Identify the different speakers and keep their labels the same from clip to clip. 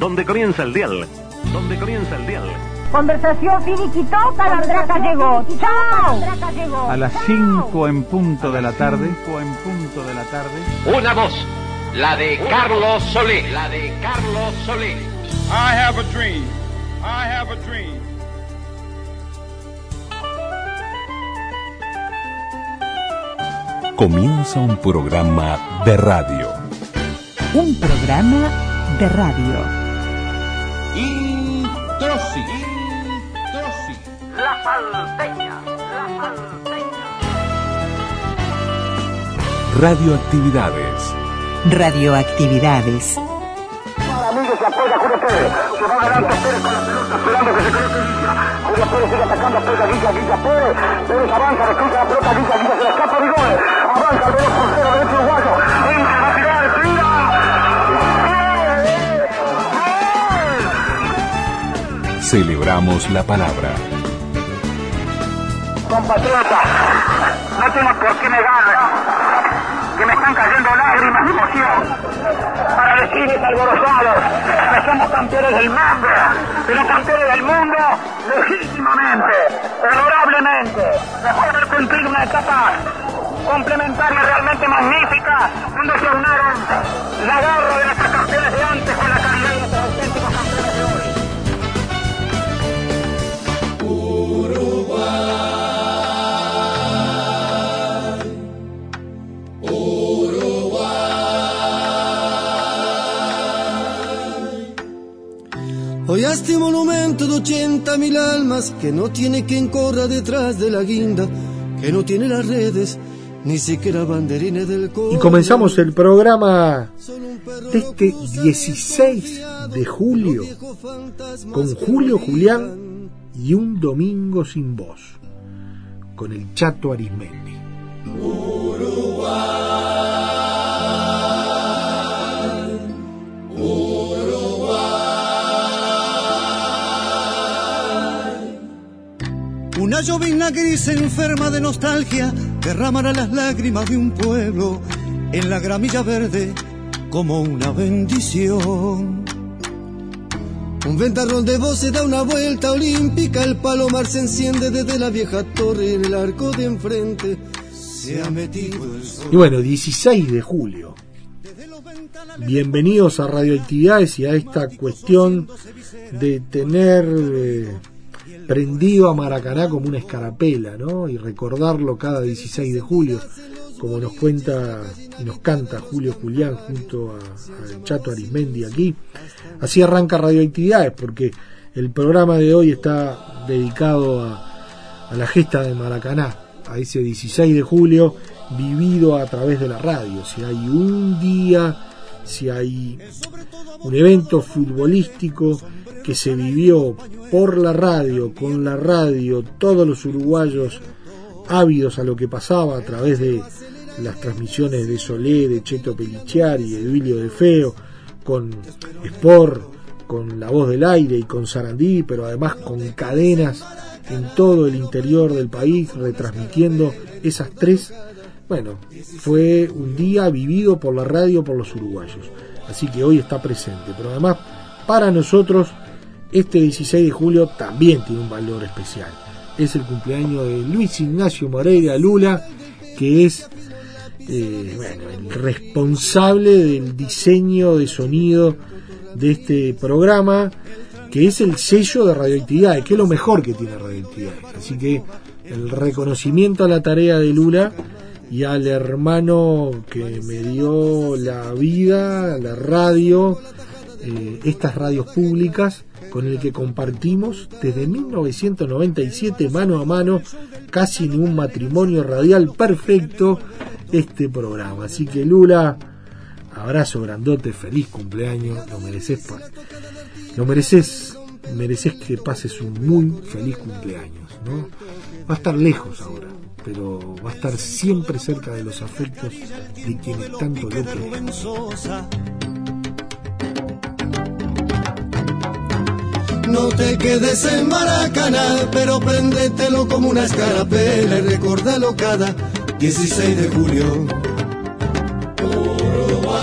Speaker 1: donde comienza el dial, donde comienza el dial.
Speaker 2: Conversación finiquitosa, la Andraca llegó. ¡Chao!
Speaker 3: A las 5 en punto de la tarde, 5 en punto de la tarde.
Speaker 4: Una voz, la de Carlos Solé, la de Carlos Solé.
Speaker 5: I have a dream. I have a dream.
Speaker 6: Comienza un programa de radio.
Speaker 7: Un programa de radio.
Speaker 4: Introsi. Introsi. La salteña. La salteña.
Speaker 6: Radioactividades.
Speaker 7: Radioactividades.
Speaker 8: Amigos, se apoya Julio Pérez. Se va adelante Pérez con la pelota, esperando que se coloque Villa. Julio Pérez sigue atacando, pega Villa, Villa Pérez. Pérez avanza, recruta la pelota, Villa, Villa se le escapa de gol. Avanza el veloz portero, derecho uruguayo.
Speaker 6: Celebramos la palabra.
Speaker 8: Compatriota, no tengo por qué negar que me están cayendo lágrimas de emoción para decirles alborozados que somos campeones del mundo, pero campeones del mundo legítimamente, honorablemente, después de haber cumplido una etapa complementaria realmente magnífica, donde se unaron la garra de nuestros campeones de antes con la calidad
Speaker 9: A este monumento de 80.000 almas que no tiene quien corra detrás de la guinda, que no tiene las redes, ni siquiera banderines del coro.
Speaker 10: Y comenzamos el programa de este 16 de julio con Julio Julián y un domingo sin voz, con el Chato Arismendi.
Speaker 9: Una llovizna gris enferma de nostalgia derramará las lágrimas de un pueblo en la gramilla verde como una bendición. Un ventarrón de voces da una vuelta olímpica, el palomar se enciende desde la vieja torre en el arco de enfrente. Se ha metido el sol.
Speaker 10: Y bueno, 16 de julio. Bienvenidos a Radioactividades y a esta cuestión de tener eh, prendido a Maracaná como una escarapela, ¿no? Y recordarlo cada 16 de julio, como nos cuenta y nos canta Julio Julián junto al Chato Arismendi aquí. Así arranca Radioactividades, porque el programa de hoy está dedicado a, a la gesta de Maracaná, a ese 16 de julio vivido a través de la radio. Si hay un día, si hay un evento futbolístico que se vivió por la radio, con la radio, todos los uruguayos ávidos a lo que pasaba a través de las transmisiones de Solé, de Cheto Peliciari, de Duilio de Feo, con Sport, con La Voz del Aire y con Sarandí, pero además con cadenas en todo el interior del país retransmitiendo esas tres. Bueno, fue un día vivido por la radio por los uruguayos. Así que hoy está presente. Pero además, para nosotros, este 16 de julio también tiene un valor especial. Es el cumpleaños de Luis Ignacio Moreira Lula, que es eh, el responsable del diseño de sonido de este programa, que es el sello de radioactividades, que es lo mejor que tiene radioactividades. Así que el reconocimiento a la tarea de Lula y al hermano que me dio la vida, la radio, eh, estas radios públicas, con el que compartimos desde 1997 mano a mano, casi en un matrimonio radial perfecto, este programa. Así que Lula, abrazo grandote, feliz cumpleaños, lo mereces, lo mereces, mereces que pases un muy feliz cumpleaños, ¿no? Va a estar lejos ahora, pero va a estar siempre cerca de los afectos de quienes tanto lo
Speaker 9: No te quedes en Maracaná, pero préndetelo como una escarapela y recordalo cada 16 de julio. Uruguay,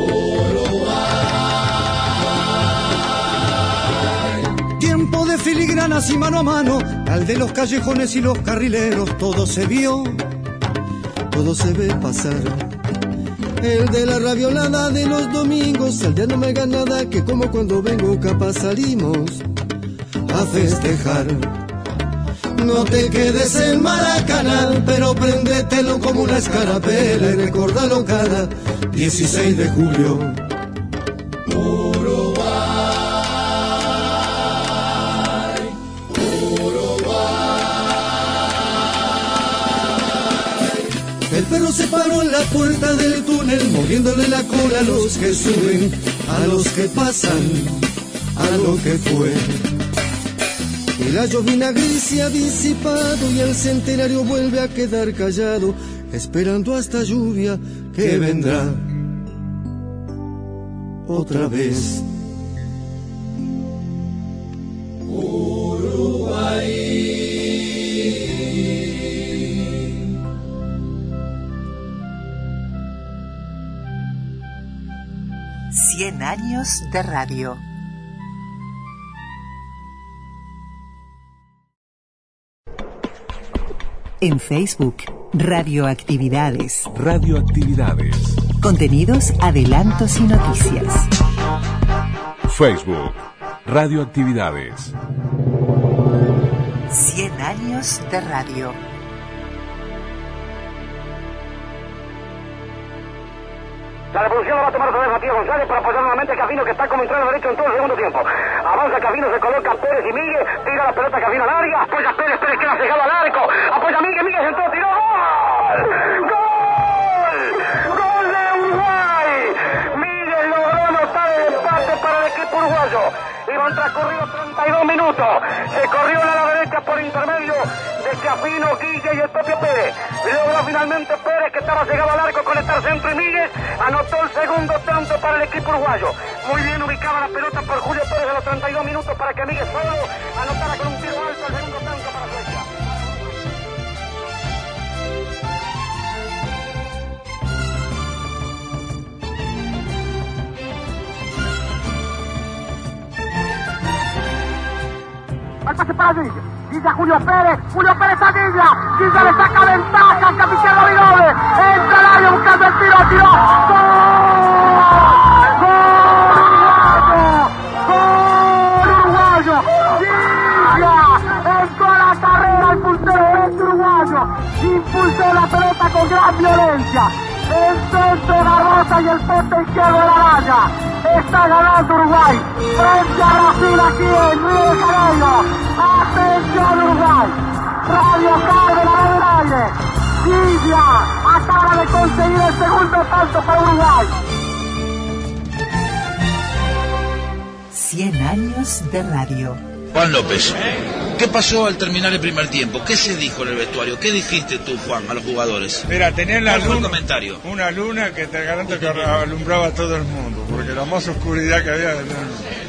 Speaker 9: Uruguay. Tiempo de filigranas y mano a mano, al de los callejones y los carrileros, todo se vio, todo se ve pasar. El de la raviolada de los domingos, el día no me nada, que como cuando vengo capaz salimos a festejar. No te quedes en Maracaná, pero préndetelo como una escarapela y recordalo cada 16 de julio. En la puerta del túnel, moviéndole la cola a los que suben, a los que pasan, a lo que fue. El gallo gris se ha disipado y el centenario vuelve a quedar callado, esperando hasta lluvia que vendrá otra vez.
Speaker 7: Años de radio. En Facebook, Radioactividades.
Speaker 6: Radioactividades.
Speaker 7: Contenidos, adelantos y noticias.
Speaker 6: Facebook. Radioactividades.
Speaker 7: Cien años de radio.
Speaker 8: La revolución la va a tomar otra vez Matías González para apoyar nuevamente a Cafino que está como entrando derecho en todo el segundo tiempo. Avanza Cafino, se coloca Pérez y Miguel, tira la pelota Cafino larga, apoya Pérez, Pérez queda cegado al arco, apoya Miguel, Miguel entró, tiró, ¡gol! ¡Gol! ¡Gol de Uruguay! Miguel logró anotar el empate para el equipo uruguayo. Iban transcurridos 32 minutos. Se corrió la por intermedio de Cafino, Guille y el propio Pérez. Logró finalmente Pérez, que estaba llegado al arco, conectar centro y Miguel anotó el segundo tanto para el equipo uruguayo. Muy bien ubicaba la pelota por Julio Pérez a los 32 minutos para que Miguel solo anotara con un tiro alto el segundo tanto para Suecia.
Speaker 11: Pase para Guilla. Guilla Julio Pérez. Julio Pérez a Guilla. Guilla le saca ventaja al capitán Ravirobe. Entra al área buscando el tiro. Tiró. ¡Gol! ¡Gol uruguayo! Guilla entró la carrera el puntero este uruguayo. Impulsó la pelota con gran violencia. El centro Garrosa y el poste izquierdo de la valla. Está ganando Uruguay. Frente a Brasil aquí en Río de Janeiro. Atención Uruguay. Radio Cárdenas del aire. Villa acaba de conseguir el segundo tanto para Uruguay.
Speaker 7: Cien años de radio.
Speaker 12: Juan López, ¿qué pasó al terminar el primer tiempo? ¿Qué se dijo en el vestuario? ¿Qué dijiste tú, Juan, a los jugadores?
Speaker 13: Mira, tenían la
Speaker 12: ¿Cuál fue el
Speaker 13: luna,
Speaker 12: comentario?
Speaker 13: una luna que te garanto que alumbraba a todo el mundo, porque la más oscuridad que había...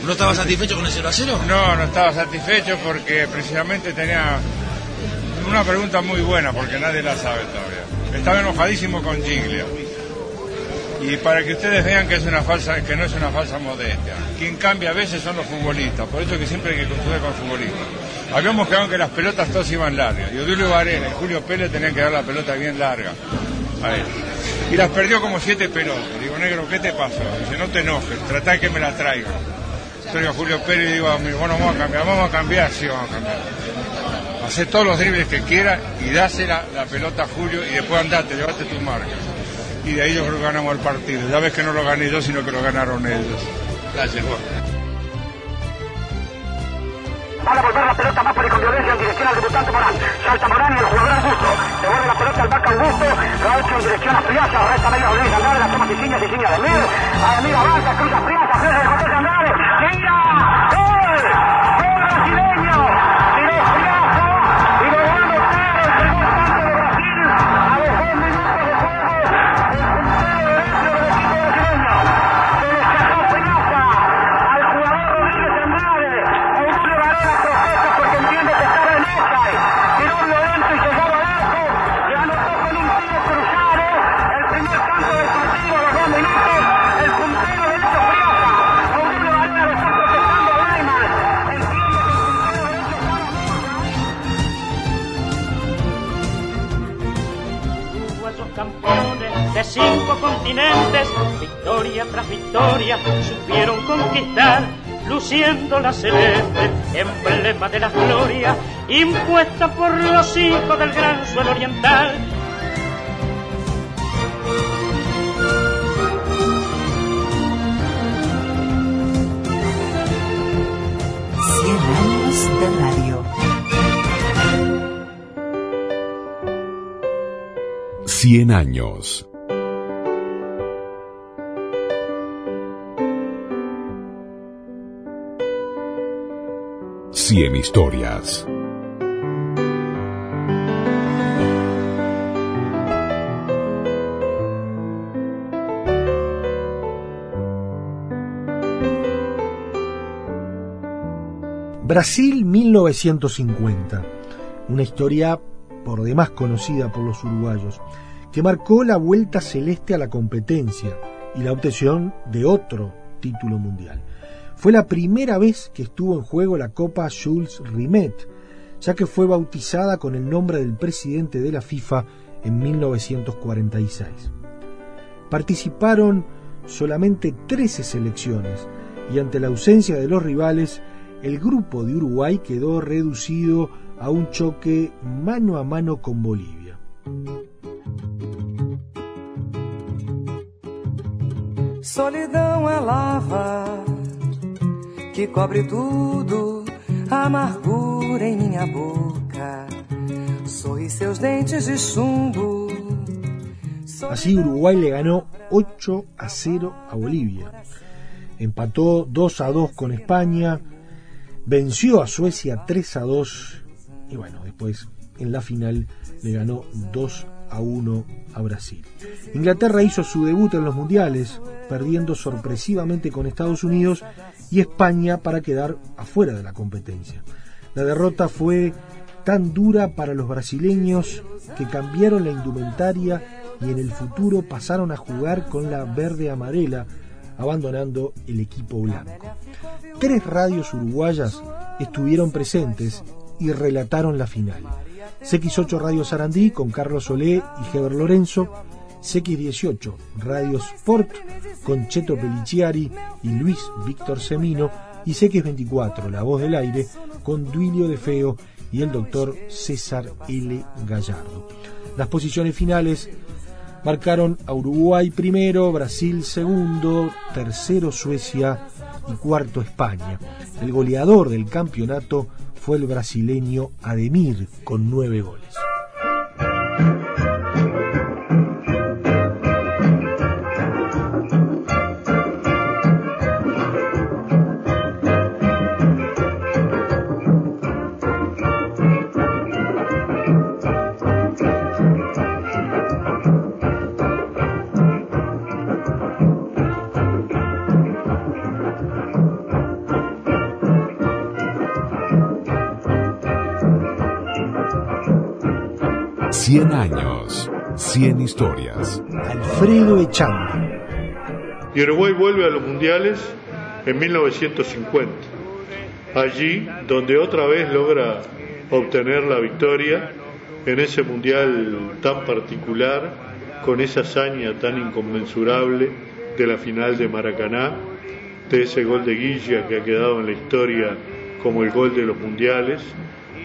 Speaker 13: No,
Speaker 12: ¿No estabas satisfecho con el 0 a 0?
Speaker 13: no, no estaba satisfecho porque precisamente tenía una pregunta muy buena, porque nadie la sabe todavía. Estaba enojadísimo con Giglia. Y para que ustedes vean que es una falsa, que no es una falsa modestia. Quien cambia a veces son los futbolistas, por eso que siempre hay que construir con futbolistas. Habíamos quedado que las pelotas todas iban largas. Y Odulio Varela y Julio Pérez tenían que dar la pelota bien larga. A él. Y las perdió como siete pelotas. Digo, negro, ¿qué te pasó? Dice, no te enojes, tratá que me la traigan. Entonces a Julio Pérez y digo, amigo, bueno, vamos a cambiar, vamos a cambiar, sí, vamos a cambiar. Hacé todos los dribles que quieras y dásela la pelota a Julio y después andate, llevate tu marca. Y de ahí yo creo que ganamos el partido. Ya ves que no lo gané yo, sino que lo ganaron ellos.
Speaker 12: Gracias, Juan.
Speaker 8: Van a volver la pelota más y con violencia en dirección al debutante Morán. Salta Morán y el jugador Augusto. Devuelve la pelota al vaca Augusto. Hecho en dirección a Friasa. Resta medio Luis Andrade. La toma Ciciña, Ciciña de Mir. Amir avanza, cruza Friasa. Friasa de José Andrade. ¡Tira!
Speaker 14: Continentes, victoria tras victoria, supieron conquistar, luciendo la celeste, emblema de la gloria, impuesta por los hijos del gran suelo oriental.
Speaker 7: Cien años de radio.
Speaker 6: Cien años. Cien historias.
Speaker 10: Brasil 1950, una historia por demás conocida por los uruguayos, que marcó la vuelta celeste a la competencia y la obtención de otro título mundial. Fue la primera vez que estuvo en juego la Copa Jules Rimet, ya que fue bautizada con el nombre del presidente de la FIFA en 1946. Participaron solamente 13 selecciones y ante la ausencia de los rivales, el grupo de Uruguay quedó reducido a un choque mano a mano con Bolivia.
Speaker 15: Que em sorri seus dentes de chumbo.
Speaker 10: Así Uruguay le ganó 8 a 0 a Bolivia. Empató 2 a 2 con España, venció a Suecia 3 a 2 y bueno, después en la final le ganó 2 a 1 a Brasil. Inglaterra hizo su debut en los mundiales, perdiendo sorpresivamente con Estados Unidos y España para quedar afuera de la competencia. La derrota fue tan dura para los brasileños que cambiaron la indumentaria y en el futuro pasaron a jugar con la verde amarela, abandonando el equipo blanco. Tres radios uruguayas estuvieron presentes y relataron la final. CX8 Radio Sarandí con Carlos Solé y Heber Lorenzo, CX18 Radio Sport con Cheto Peliciari y Luis Víctor Semino y CX24 La Voz del Aire con Duilio de Feo y el doctor César L. Gallardo. Las posiciones finales marcaron a Uruguay primero, Brasil segundo, tercero Suecia y cuarto España. El goleador del campeonato fue el brasileño Ademir con nueve goles.
Speaker 6: Cien años, cien historias.
Speaker 10: Alfredo Echandi.
Speaker 16: Y Uruguay vuelve a los mundiales en 1950. Allí donde otra vez logra obtener la victoria en ese mundial tan particular, con esa hazaña tan inconmensurable de la final de Maracaná, de ese gol de Guilla que ha quedado en la historia como el gol de los mundiales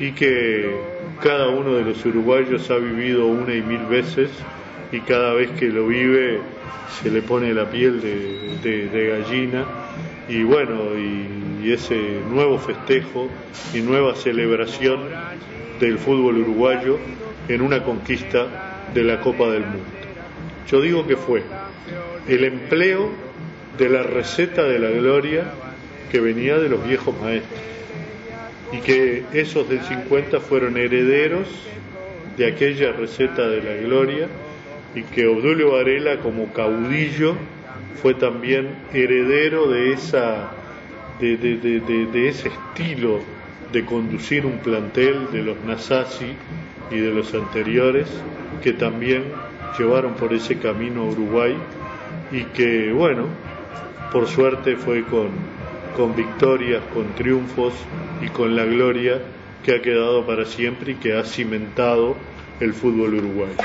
Speaker 16: y que cada uno de los uruguayos ha vivido una y mil veces y cada vez que lo vive se le pone la piel de, gallina y bueno, y, ese nuevo festejo y nueva celebración del fútbol uruguayo en una conquista de la Copa del Mundo. Yo digo que fue el empleo de la receta de la gloria que venía de los viejos maestros y que esos del 50 fueron herederos de aquella receta de la gloria y que Obdulio Varela como caudillo fue también heredero de esa de, de, de, de, ese estilo de conducir un plantel de los Nasasi y de los anteriores que también llevaron por ese camino a Uruguay y que bueno por suerte fue con, con victorias, con triunfos y con la gloria que ha quedado para siempre y que ha cimentado el fútbol uruguayo.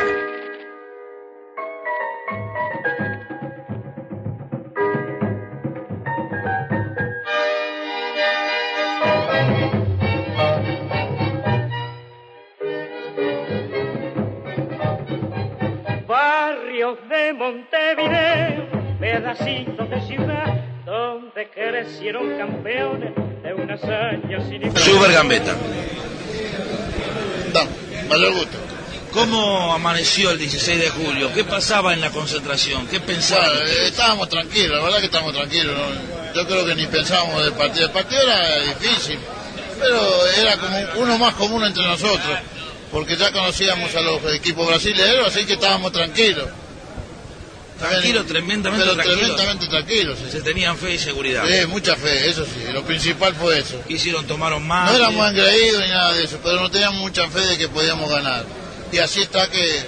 Speaker 14: Barrios de Montevideo, pedacitos de crecieron campeones de una hazaña sin igual.
Speaker 12: Super Gambetta.
Speaker 17: Da, mayor gusto.
Speaker 12: ¿Cómo amaneció el 16 de julio? ¿Qué pasaba en la concentración? ¿Qué pensaban?
Speaker 17: Bueno, eh, estábamos tranquilos, la verdad que estábamos tranquilos. ¿no? Yo creo que ni pensábamos del partido. El partido era difícil, pero era como uno más común entre nosotros, porque ya conocíamos a los equipos brasileños, así que estábamos tranquilos.
Speaker 12: Tranquilo, tremendamente
Speaker 17: Pero
Speaker 12: tranquilo.
Speaker 17: tremendamente tranquilos. sí.
Speaker 12: Se tenían fe y seguridad.
Speaker 17: Sí, mucha fe, eso sí, lo principal fue eso.
Speaker 12: ¿Qué hicieron? ¿Tomaron más?
Speaker 17: No éramos engreídos ni nada de eso, pero no teníamos mucha fe de que podíamos ganar. Y así está que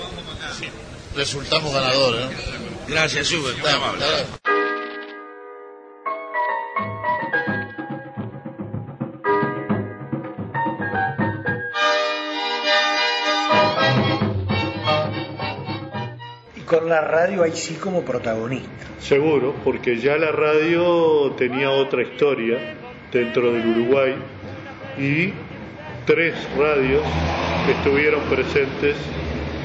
Speaker 17: resultamos ganadores. ¿no?
Speaker 12: Gracias, Super. Muy amable.
Speaker 18: Con la radio ahí sí como protagonista.
Speaker 16: Seguro, porque ya la radio tenía otra historia dentro del Uruguay y tres radios estuvieron presentes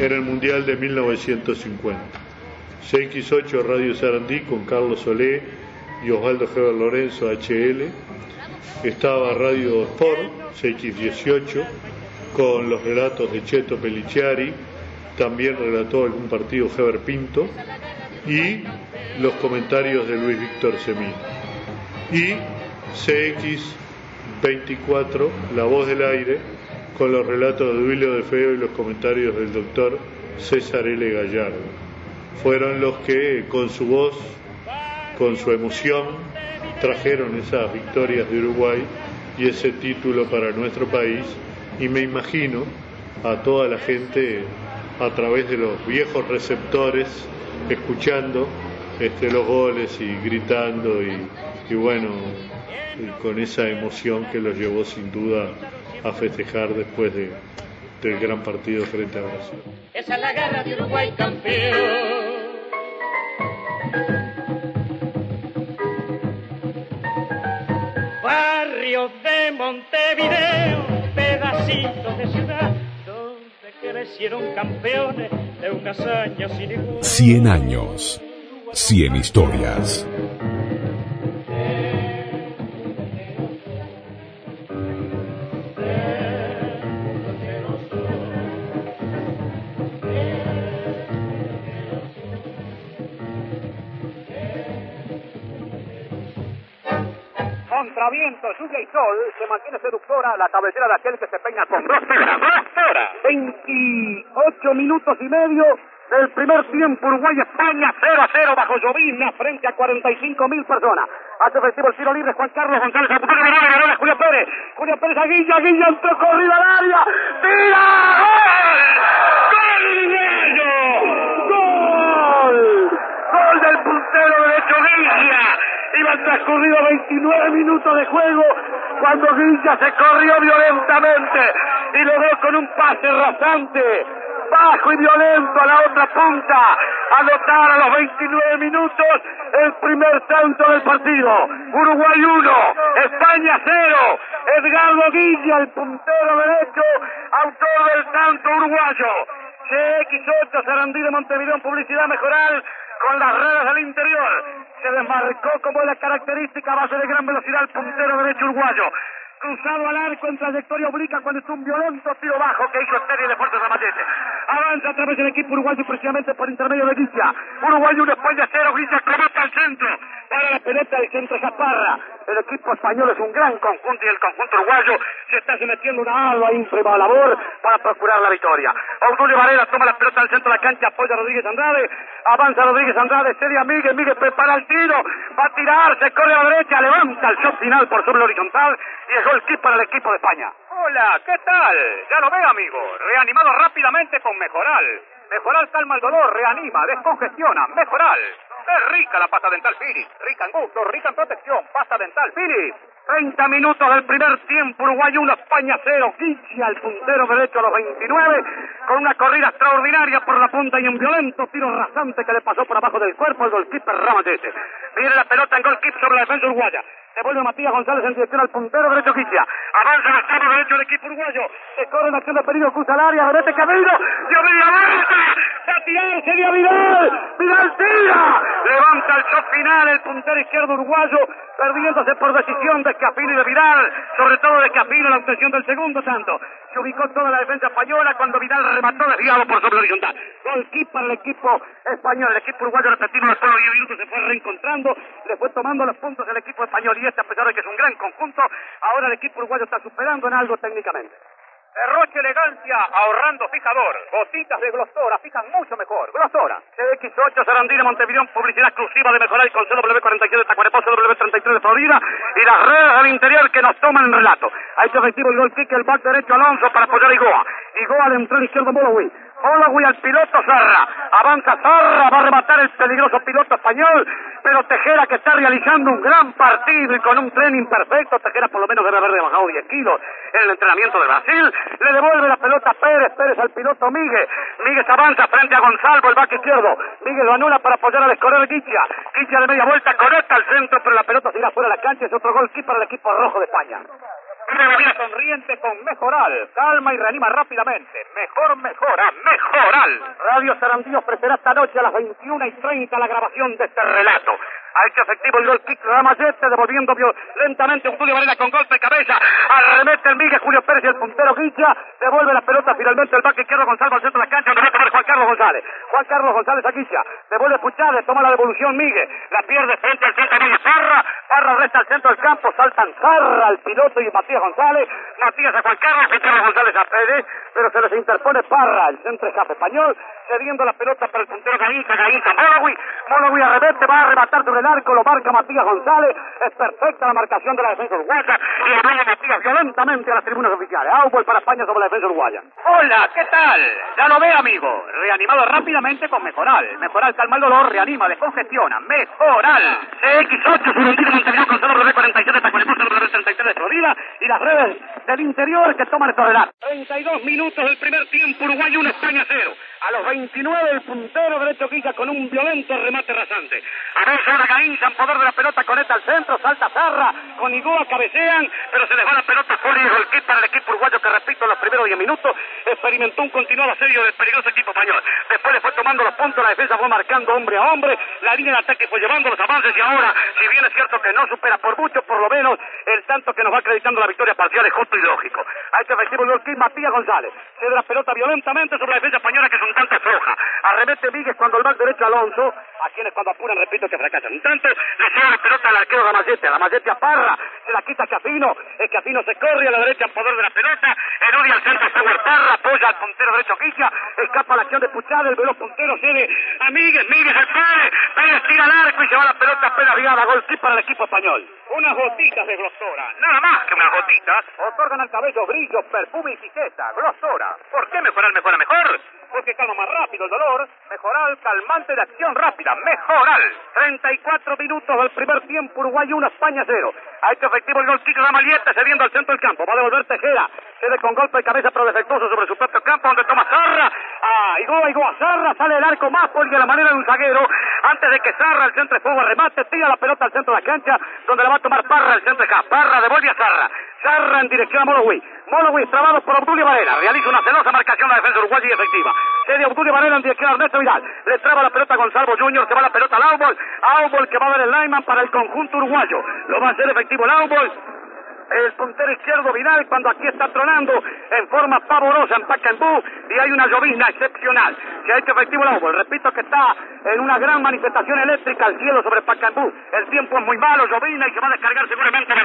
Speaker 16: en el Mundial de 1950. CX8 Radio Sarandí con Carlos Solé y Osvaldo Heber Lorenzo HL. Estaba Radio Sport CX18 con los relatos de Cheto Peliciari. También relató algún partido Heber Pinto y los comentarios de Luis Víctor Semín. Y CX24, La Voz del Aire, con los relatos de Duilio de Feo y los comentarios del doctor César L. Gallardo. Fueron los que con su voz, con su emoción, trajeron esas victorias de Uruguay y ese título para nuestro país y me imagino a toda la gente a través de los viejos receptores escuchando este, los goles y gritando y, bueno, con esa emoción que los llevó sin duda a festejar después de, del gran partido frente a Brasil.
Speaker 14: Esa es la garra de Uruguay campeón. Barrios de Montevideo, pedacitos de ciudad, crecieron campeones de una hazaña sin igual.
Speaker 6: 100 años. 100 historias.
Speaker 8: Contra viento, lluvia y sol, se mantiene seductora la cabecera de aquel que se peina con dos peras. ¡Dos peras! 28 minutos y medio del primer tiempo Uruguay-España 0 a 0 bajo llovizna frente a 45 mil personas. Hace efectivo el tiro libre Juan Carlos González. Apuntó Julio Pérez. Julio Pérez a Guilla, Guilla entró corrido al área. ¡Tira! ¡Gol! ¡Gol! ¡Gol! ¡Gol del puntero derecho Guilla! Iban transcurridos 29 minutos de juego cuando Guilla se corrió violentamente y logró con un pase rasante, bajo y violento a la otra punta, anotar a los 29 minutos el primer tanto del partido. Uruguay 1, España 0. Edgardo Guilla, el puntero derecho, autor del tanto uruguayo. CX8 Sarandí de Montevideo en publicidad mejoral con las redes del interior. Se desmarcó como la característica base de gran velocidad el puntero derecho uruguayo. Cruzado al arco en trayectoria oblica cuando es un violento tiro bajo que hizo serie de fuerzas a Machete. Avanza a través del equipo uruguayo precisamente por intermedio de Guilla. Uruguay 1, España 0, Guilla coloca al centro. Para la pelota del centro Zaparra. El equipo español es un gran conjunto y el conjunto uruguayo se está sometiendo una ardua ínfima labor para procurar la victoria. Obdulio Varela toma la pelota al centro de la cancha, apoya a Rodríguez Andrade, avanza Rodríguez Andrade, seria Miguel, Miguel prepara el tiro, va a tirar, se corre a la derecha, levanta el shot final por sobre la horizontal y es gol kick para el equipo de España.
Speaker 19: Hola, ¿qué tal? Ya lo veo, amigo. Reanimado rápidamente con Mejoral. Mejoral calma el dolor, reanima, descongestiona. Mejoral. Es rica la pasta dental Philips. Rica en gusto, rica en protección. Pasta dental Philips.
Speaker 8: 30 minutos del primer tiempo, Uruguay 1, España 0. Guichi al puntero derecho a los 29, con una corrida extraordinaria por la punta y un violento tiro rasante que le pasó por abajo del cuerpo al golkeeper Ramachete. Viene la pelota en golkeeper sobre la defensa uruguaya. Devuelve Matías González en dirección al puntero derecho Quicia. Avanza el extremo derecho del equipo uruguayo. Se corre en acción de peligro, cruza el área, Berete Camilo. Dio media vuelta. Va a tirarse dio Vidal. Vidal tira. Levanta el shot final el puntero izquierdo uruguayo, perdiéndose por decisión de Capino y de Vidal. Sobre todo de Capino la obtención del segundo tanto. Se ubicó toda la defensa española cuando Vidal remató desviado por sobre horizontal. Gol para el equipo español. El equipo uruguayo, repetimos, después de 10 minutos se fue reencontrando. Le fue tomando los puntos el equipo español. Y este, a pesar de que es un gran conjunto, ahora el equipo uruguayo está superando en algo técnicamente. Derroche elegancia, ahorrando fijador. Gotitas de Glostora, fijan mucho mejor. Glostora. CX8, Sarandina, Montevideo, publicidad exclusiva de Mejoral con CW47 de Tacuareposo, W33 de Florida y las redes del interior que nos toman en relato. Ha hecho efectivo el gol kick, el back derecho Alonso para apoyar a Igoa. Igoa al entrar izquierdo. Holloway al piloto Zarra. Avanza Zarra, va a rematar el peligroso piloto español, pero Tejera que está realizando un gran partido y con un tren imperfecto, Tejera por lo menos debe haber rebajado 10 kilos en el entrenamiento de Brasil, le devuelve la pelota a Pérez, Pérez al piloto Miguel, Miguel avanza frente a Gonzalo, el back izquierdo, Miguel lo anula para apoyar al escorrer Guicha, Guicha de media vuelta, conecta al centro, pero la pelota se irá fuera de la cancha, es otro gol aquí para el equipo rojo de España. Una sonriente con Mejoral. Calma y reanima rápidamente. Mejor mejora. Mejoral. Radio Sarandí ofrecerá esta noche a las 21 y 30 la grabación de este relato. Ha hecho efectivo el kick Ramayete, devolviendo lentamente un Julio Varela con golpe de cabeza. Arremete el Miguel, Julio Pérez y el puntero Guicha. Devuelve la pelota finalmente el back izquierdo Gonzalo al centro de la cancha. Donde va a tomar Juan Carlos González. Juan Carlos González a Guicha. Devuelve Puchades, toma la devolución Miguel. La pierde frente al centro Miguel Parra. Parra resta al centro del campo. Saltan Zarra al piloto y Matías González. Matías a Juan Carlos. Juan Carlos González a Pérez. Pero se les interpone Parra, el centro escape español. Cediendo la pelota para el puntero Gainza. Gainza Molagui. Molagui arremete. Va a arrebatar sobre el arco. Lo marca Matías González. Es perfecta la marcación de la defensa uruguaya. Y arrolla Matías violentamente a las tribunas oficiales. Aubol para España sobre la defensa uruguaya. Hola, ¿qué tal? Ya lo ve, amigo. Reanimado rápidamente con Mejoral. Mejoral calma el dolor, reanima, descongestiona. Mejoral. CX8, Surundino Montevideo con solo W47 Tacuareposo, W33 de Florida y las redes del interior que toman estos relatos. 32 minutos del primer tiempo, Uruguay 1, España 0. A los 29 el puntero derecho Quilla con un violento remate rasante. Avanza ahora Gainza en poder de la pelota, conecta al centro, salta Zarra, con Igoa cabecean, pero se les va la pelota fuera y el para el equipo uruguayo que repito en los primeros 10 minutos experimentó un continuado asedio del peligroso equipo español. Después le fue tomando los puntos, la defensa fue marcando hombre a hombre, la línea de ataque fue llevando los avances y ahora, si bien es cierto que no supera por mucho, por lo menos el tanto que nos va acreditando la victoria parcial es justo y lógico. A este efectivo el Matías González. Cede la pelota violentamente sobre la defensa española que es tanto floja. Arremete Víguez cuando el back derecho Alonso, a quienes cuando apuran, repito, que fracasan. Un le cede la pelota al arquero Ramallete, Ramallete a Parra, se la quita Chapino, el Chapino se corre a la derecha en poder de la pelota, Erodia al centro Stewart Parra, apoya al puntero derecho Quilla, escapa la acción de Puchada, el veloz puntero cede a Míguez, Míguez el Pérez, Pérez tira al arco y se va la pelota apenas viada, gol para el equipo español. Unas gotitas de glosora, nada más que unas gotitas, otorgan al cabello brillo, perfume y etiqueta, glosora. ¿Por qué mejorar mejora mejor? Porque calma más rápido el dolor, mejoral, calmante de acción rápida, mejoral. 34 minutos del primer tiempo, Uruguay 1, España 0. Ha hecho efectivo el gol kick Ramalieta, cediendo al centro del campo. Va a devolver Tejera. Cede con golpe de cabeza pero defectuoso sobre su propio campo, donde toma Zarra. Ah, Igoa, Igoa, Zarra, sale el arco más por de la manera de un zaguero. Antes de que Zarra, el centro de fuego, remate, tira la pelota al centro de la cancha, donde la va a tomar Parra, el centro de acá. Parra devuelve a Zarra. Zarra en dirección a Molowi. Molowi trabado por Obdulio Varela. Realiza una celosa marcación la defensa uruguaya y efectiva. Cede Obdulio Varela en dirección a Ernesto Vidal. Le traba la pelota a Gonzalo Junior. Se va la pelota al Aubol. Aubol que va a ver el lineman para el conjunto uruguayo. Lo va a hacer efectivo el Aubol el puntero izquierdo Vidal cuando aquí está tronando en forma pavorosa en Pacaembú y hay una llovizna excepcional. Se ha hecho efectivo el árbol. Repito que está en una gran manifestación eléctrica al cielo sobre Pacaembú. El tiempo es muy malo, llovizna y se va a descargar seguramente la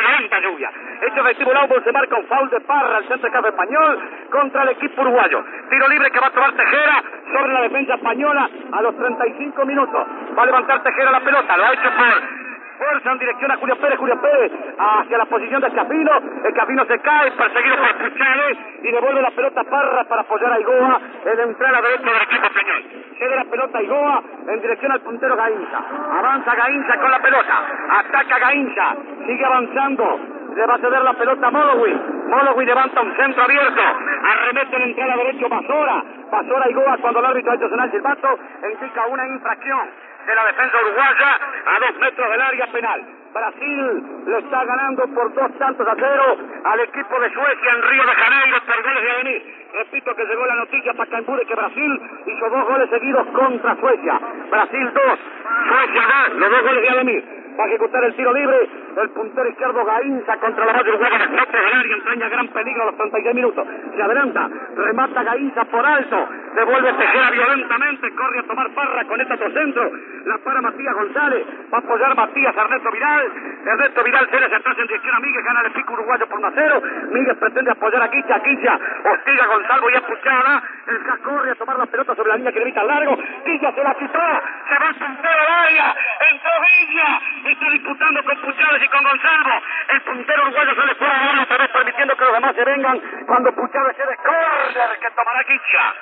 Speaker 8: lluvia. Hecho efectivo el se marca un foul de Parra al centro español contra el equipo uruguayo. Tiro libre que va a tomar Tejera sobre la defensa española a los 35 minutos. Va a levantar Tejera la pelota, lo ha hecho por fuerza en dirección a Julio Pérez, Julio Pérez hacia la posición de Capino, el Capino se cae, perseguido por Puchales y devuelve la pelota a Parra para apoyar a Igoa en la entrada derecha del equipo español. Cede la pelota a Igoa en dirección al puntero Gainza. Avanza Gainza con la pelota, ataca Gainza, sigue avanzando Le va a ceder la pelota a Molowi. Molowi levanta un centro abierto. Arremete en entrada derecho Basora. Basora y Goa cuando el árbitro ha hecho sonar silbato indica una infracción de la defensa uruguaya a dos metros del área penal. Brasil le está ganando por dos tantos a cero al equipo de Suecia en Río de Janeiro por goles de Avenir. Repito que llegó la noticia para Cancún que Brasil hizo dos goles seguidos contra Suecia. Brasil dos, Suecia dos, los dos goles de Ademir. Va a ejecutar el tiro libre el puntero izquierdo Gainza contra la radio en metros del área, entraña gran peligro a los 36 minutos. Se adelanta, remata Gainza por alto, devuelve Tejera violentamente, corre a tomar parra con este otro centro. La para Matías González, va a apoyar Matías a Ernesto Vidal. Ernesto Vidal se les atrás en dirección a Miguel, gana el pico uruguayo por 1 a 0. Miguel pretende apoyar a Quicha, Quicha hostiga a Gonzalo y a Puchada. El Cas corre a tomar la pelota sobre la línea que grita largo. Quilla se la quitó, se va el puntero al área, entró Villa, está disputando con Puchades y con Gonzalo. El puntero uruguayo se le fue a otra vez permitiendo que los demás se vengan cuando Puchades se de córner que tomará Quicha.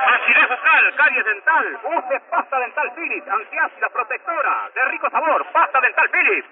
Speaker 8: Acidez bucal, caries dental, use pasta dental Philips, antiácida protectora, de rico sabor, pasta dental Philips.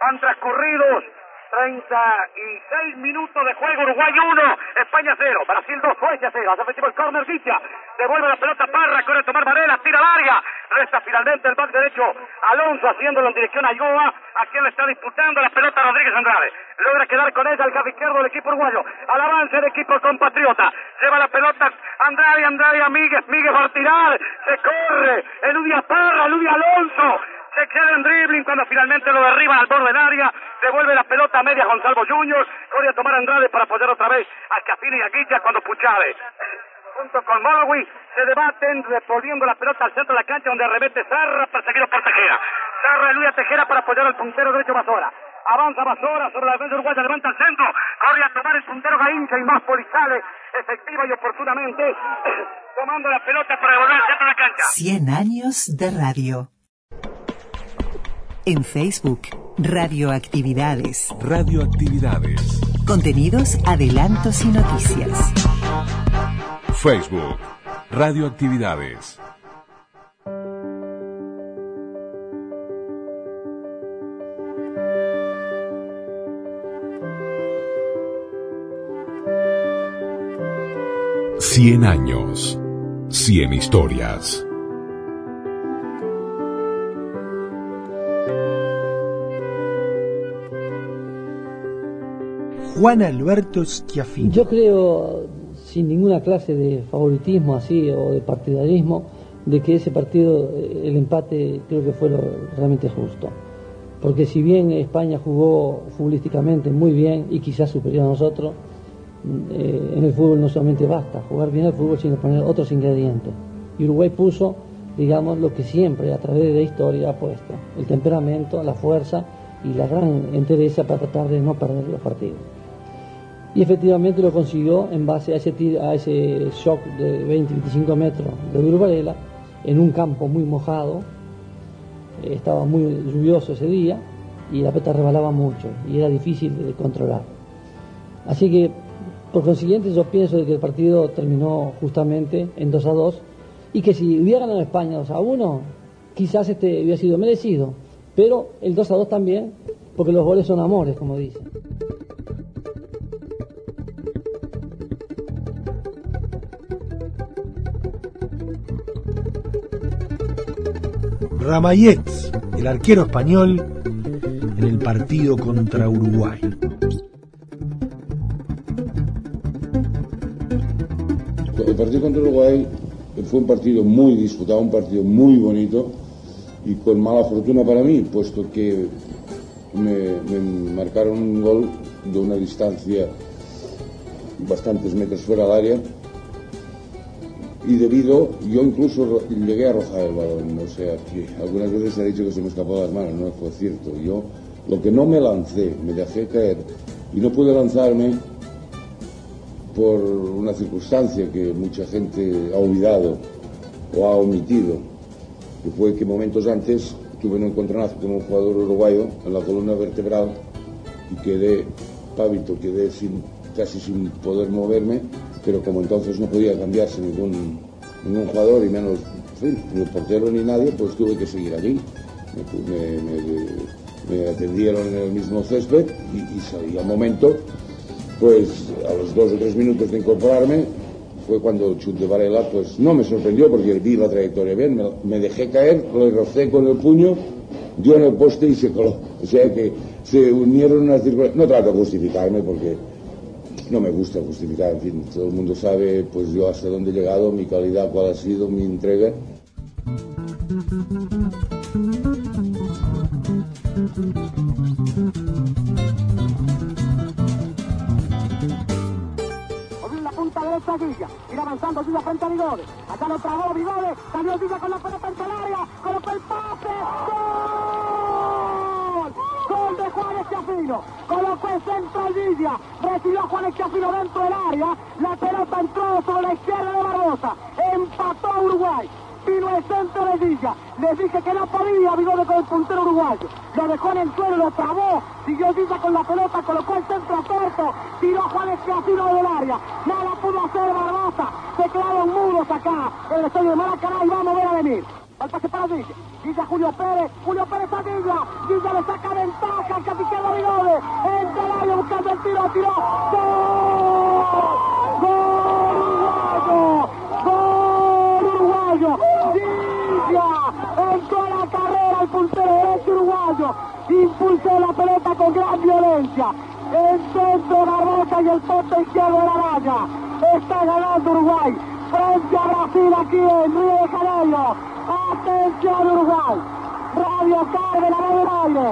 Speaker 8: Han transcurrido 36 minutos de juego, Uruguay 1, España 0, Brasil 2, Suecia 0. Hace el Guicha. Devuelve la pelota Parra, corre a tomar Varela, tira larga. Resta finalmente el back derecho Alonso haciéndolo en dirección a Yoa, a quien le está disputando la pelota Rodríguez Andrade. Logra quedar con ella el cabo izquierdo del equipo uruguayo. Al avance del equipo compatriota. Lleva la pelota Andrade, Andrade a Miguel, Miguel va a tirar. Se corre, eludia Parra, eludia Alonso se queda en dribbling cuando finalmente lo derriban al borde del área, devuelve la pelota a media Gonzalo Junior, corre a tomar a Andrade para apoyar otra vez a Cafini y a Guilla cuando Puchade. Junto con Malawi se debaten devolviendo la pelota al centro de la cancha donde arremete Zarra perseguido por Tejera. Zarra elude a Tejera para apoyar al puntero derecho Basora. Avanza Basora sobre la defensa uruguaya, levanta el centro, corre a tomar el puntero Gaincha y más Polizales, efectiva y oportunamente, tomando la pelota para devolver al centro de la cancha.
Speaker 7: 100 años de radio. En Facebook, Radioactividades.
Speaker 6: Radioactividades.
Speaker 7: Contenidos, adelantos y noticias.
Speaker 6: Facebook. Radioactividades. Cien años. Cien historias.
Speaker 10: Juan Alberto Schiaffini.
Speaker 20: Yo creo, sin ninguna clase de favoritismo así o de partidarismo, de que ese partido, el empate, creo que fue lo realmente justo. Porque si bien España jugó futbolísticamente muy bien y quizás superior a nosotros, eh, en el fútbol no solamente basta jugar bien el fútbol, sino poner otros ingredientes. Y Uruguay puso, digamos, lo que siempre a través de la historia ha puesto, el temperamento, la fuerza y la gran entereza para tratar de no perder los partidos y efectivamente lo consiguió en base a ese, a ese shock de 20-25 metros de Duro Varela en un campo muy mojado, eh, estaba muy lluvioso ese día y la pelota rebalaba mucho y era difícil de controlar. Así que, por consiguiente, yo pienso de que el partido terminó justamente en 2 a 2 y que si hubiera ganado España 2 a 1, quizás este hubiera sido merecido, pero el 2 a 2 también, porque los goles son amores, como dicen.
Speaker 10: Ramayets, el arquero español, en el partido contra Uruguay.
Speaker 21: El partido contra Uruguay fue un partido muy disputado, un partido muy bonito y con mala fortuna para mí, puesto que me, me marcaron un gol de una distancia bastantes metros fuera del área y debido, yo incluso llegué a arrojar el balón, o sea, que algunas veces se ha dicho que se me escapó de las manos, no fue cierto. Yo, lo que no me lancé, me dejé caer y no pude lanzarme por una circunstancia que mucha gente ha olvidado o ha omitido, que fue que momentos antes tuve un encontronazo con un jugador uruguayo en la columna vertebral y quedé pávito, quedé sin, casi sin poder moverme pero como entonces no podía cambiarse ningún, ningún jugador y menos ni el portero ni nadie, pues tuve que seguir allí. Me, atendieron en el mismo césped y, y salí al momento, pues a los dos o tres minutos de incorporarme, fue cuando chute Varela, pues no me sorprendió porque vi la trayectoria bien, me, me dejé caer, lo rocé con el puño, dio en el poste y se coló. O sea que se unieron unas circunstancias. No trato de justificarme porque no me gusta justificar, en fin, todo el mundo sabe pues yo hasta dónde he llegado, mi calidad, cuál ha sido, mi entrega.
Speaker 11: Ir avanzando Villa frente a Vigode. Allá lo trabó Vigode. Salió Villa con la pelota en área. Colocó el pase. ¡Gol! Juan. Colocó el centro al Villa. Recibió a Juan Esquiafino dentro del área. La pelota entró sobre la izquierda de Barbosa. Empató Uruguay. Vino el centro de Villa. Les dije que no podía Vigode con el puntero uruguayo. Lo dejó en el suelo, lo trabó. Siguió Villa con la pelota, colocó el centro corto. Tiró a Juan Esquiafino del área. Nada pudo hacer Barbosa. Se quedaron muros acá el estadio de Maracaná y vamos a ver a venir. Al pase para Villa. Villa Julio Pérez. Julio Pérez a Villa. Villa le saca ventaja al capitán Vigode. Entra al área buscando el tiro. Tiró. ¡Gol! ¡Gol! ¡Gol uruguayo! Villa entró la carrera el puntero derecho uruguayo. Impulsó la pelota con gran violencia. El centro Barbosa y el poste izquierdo de la valla. Está ganando Uruguay. Frente a Brasil aquí en Río de Janeiro. Atención Uruguay. Radio Carve la del aire.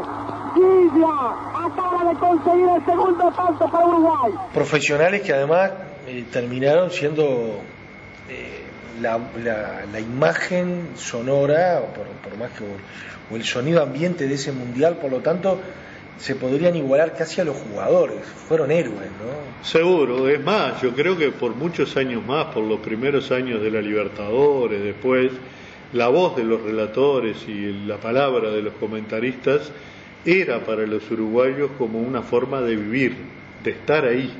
Speaker 11: Villa acaba de conseguir el segundo tanto para Uruguay.
Speaker 18: Profesionales que además eh, terminaron siendo eh, la, imagen sonora, por, por más que o el sonido ambiente de ese mundial, por lo tanto, se podrían igualar casi a los jugadores. Fueron héroes, ¿no?
Speaker 16: Seguro, es más, yo creo que por muchos años más, por los primeros años de la Libertadores, después, la voz de los relatores y la palabra de los comentaristas era para los uruguayos como una forma de vivir, de estar ahí,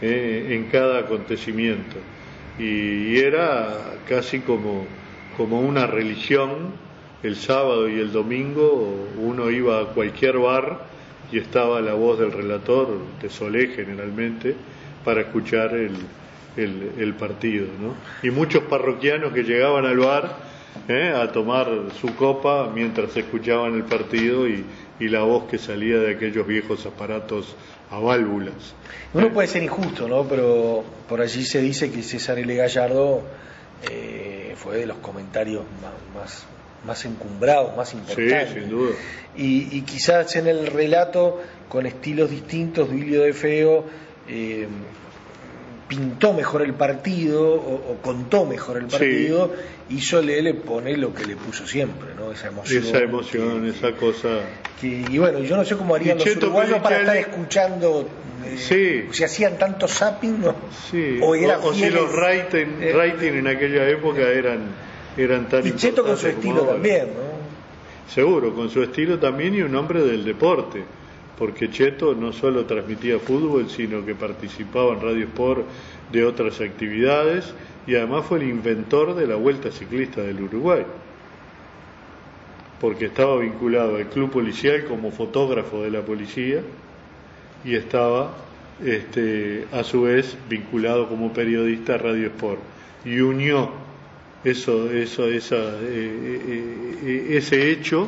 Speaker 16: eh, en cada acontecimiento. Y, y era casi como, como una religión, el sábado y el domingo uno iba a cualquier bar y estaba la voz del relator, de Solé generalmente, para escuchar el, el, partido. ¿no? Y muchos parroquianos que llegaban al bar ¿eh? a tomar su copa mientras escuchaban el partido y, y la voz que salía de aquellos viejos aparatos a válvulas.
Speaker 18: Uno puede ser injusto, ¿no? Pero por allí se dice que César L. Gallardo eh, fue de los comentarios más, más encumbrados, más importantes.
Speaker 16: Sí, sin duda.
Speaker 18: Y, y quizás en el relato, con estilos distintos, Duilio de Feo eh, pintó mejor el partido o, o contó mejor el
Speaker 16: Sí.
Speaker 18: partido y Solé le pone lo que le puso siempre, ¿no? Esa emoción.
Speaker 16: Esa emoción, esa cosa.
Speaker 18: Que- y bueno, yo no sé cómo harían
Speaker 16: Y
Speaker 18: los uruguayos para estar escuchando. eh, Si hacían tanto zapping, ¿no?
Speaker 16: Sí,
Speaker 18: O eran
Speaker 16: o, o si los rating,
Speaker 18: eh,
Speaker 16: rating en aquella época eran, eran tan
Speaker 18: Y Cheto con su estilo también, ¿no?
Speaker 16: Seguro, con su estilo también y un hombre del deporte, porque Cheto no solo transmitía fútbol, sino que participaba en Radio Sport de otras actividades y además fue el inventor de la Vuelta Ciclista del Uruguay, porque estaba vinculado al club policial como fotógrafo de la policía y estaba este, a su vez vinculado como periodista a Radio Sport y unió eso, eso, esa, eh, eh, eh, ese hecho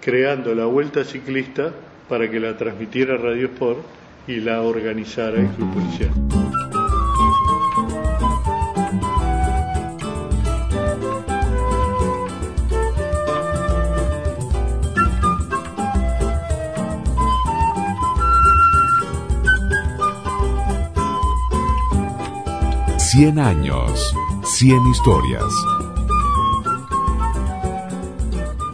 Speaker 16: creando la vuelta ciclista para que la transmitiera Radio Sport y la organizara el Club Policial.
Speaker 6: Cien años, 100 historias.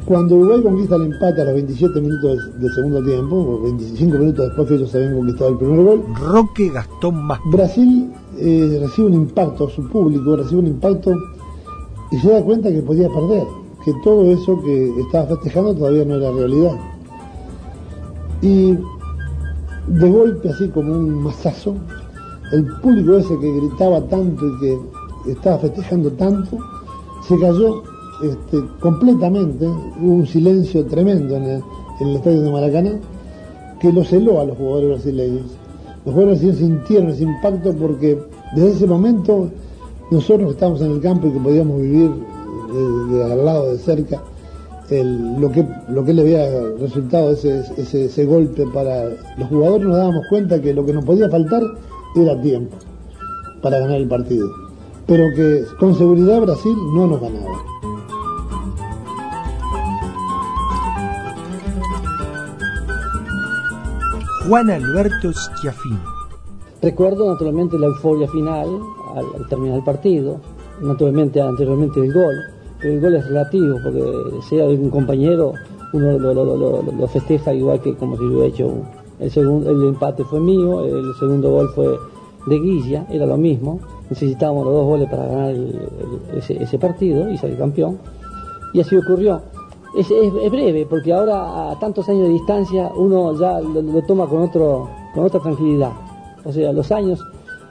Speaker 10: Cuando Uruguay conquista el empate a los 27 minutos del segundo tiempo, o 25 minutos después que ellos habían conquistado el primer gol,
Speaker 3: Roque Gastón más.
Speaker 10: Brasil eh, recibe un impacto, su público recibe un impacto y se da cuenta que podía perder, que todo eso que estaba festejando todavía no era realidad. Y de golpe, así como un mazazo, el público ese que gritaba tanto y que estaba festejando tanto, se cayó este, completamente, hubo un silencio tremendo en el,
Speaker 22: estadio de Maracaná, que lo celó a los jugadores brasileños. Los jugadores brasileños sintieron ese impacto porque desde ese momento nosotros estábamos en el campo y que podíamos vivir de, al lado, de cerca, lo, que, lo que le había resultado ese, ese golpe para los jugadores, nos dábamos cuenta que lo que nos podía faltar era tiempo para ganar el partido. Pero que con seguridad Brasil no nos ganaba.
Speaker 23: Juan Alberto Schiaffino.
Speaker 20: Recuerdo naturalmente la euforia final al, al terminar el partido, naturalmente anteriormente el gol, pero el gol es relativo porque sea de un compañero uno lo, lo- lo- lo- lo festeja igual que como si lo hubiera hecho un- el segundo el empate fue mío, el segundo gol fue de Guilla, era lo mismo, necesitábamos los dos goles para ganar el- el- ese, ese partido y salir campeón y así ocurrió. Es, es- es breve, porque ahora a tantos años de distancia uno ya lo, lo toma con, otro, con otra tranquilidad. O sea, los años,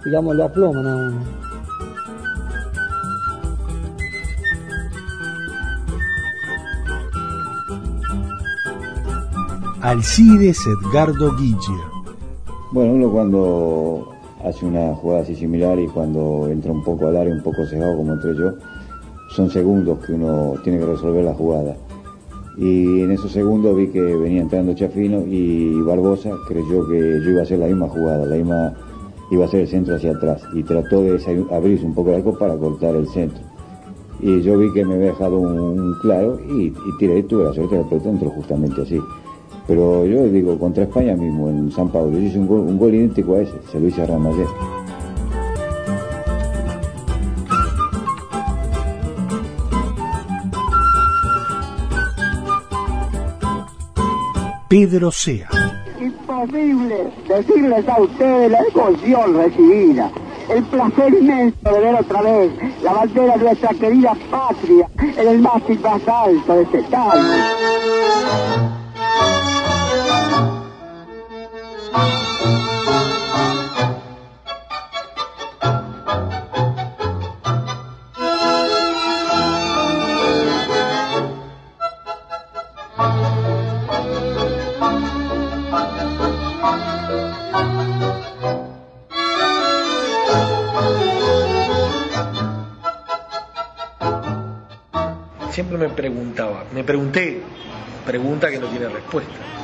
Speaker 20: digamos, lo aploman a uno.
Speaker 23: Alcides Edgardo Guille.
Speaker 24: Bueno, uno cuando hace una jugada así similar y cuando entra un poco al área, un poco cejado como entré yo, son segundos que uno tiene que resolver la jugada. Y en esos segundos vi que venía entrando Chafino y Barbosa creyó que yo iba a hacer la misma jugada, la misma iba a hacer el centro hacia atrás y trató de abrirse un poco el arco para cortar el centro. Y yo vi que me había dejado un, un claro y, y tiré y tuve la suerte de la pelota entró justamente así. Pero yo digo, contra España mismo, en San Pablo, yo hice un gol, un gol idéntico a ese, se lo hice a.
Speaker 23: Pedro Sea.
Speaker 11: Imposible decirles a ustedes la emoción recibida, el placer inmenso de ver otra vez la bandera de nuestra querida patria en el mástil más alto de este estadio.
Speaker 18: Siempre me preguntaba, me pregunté, pregunta que no tiene respuesta.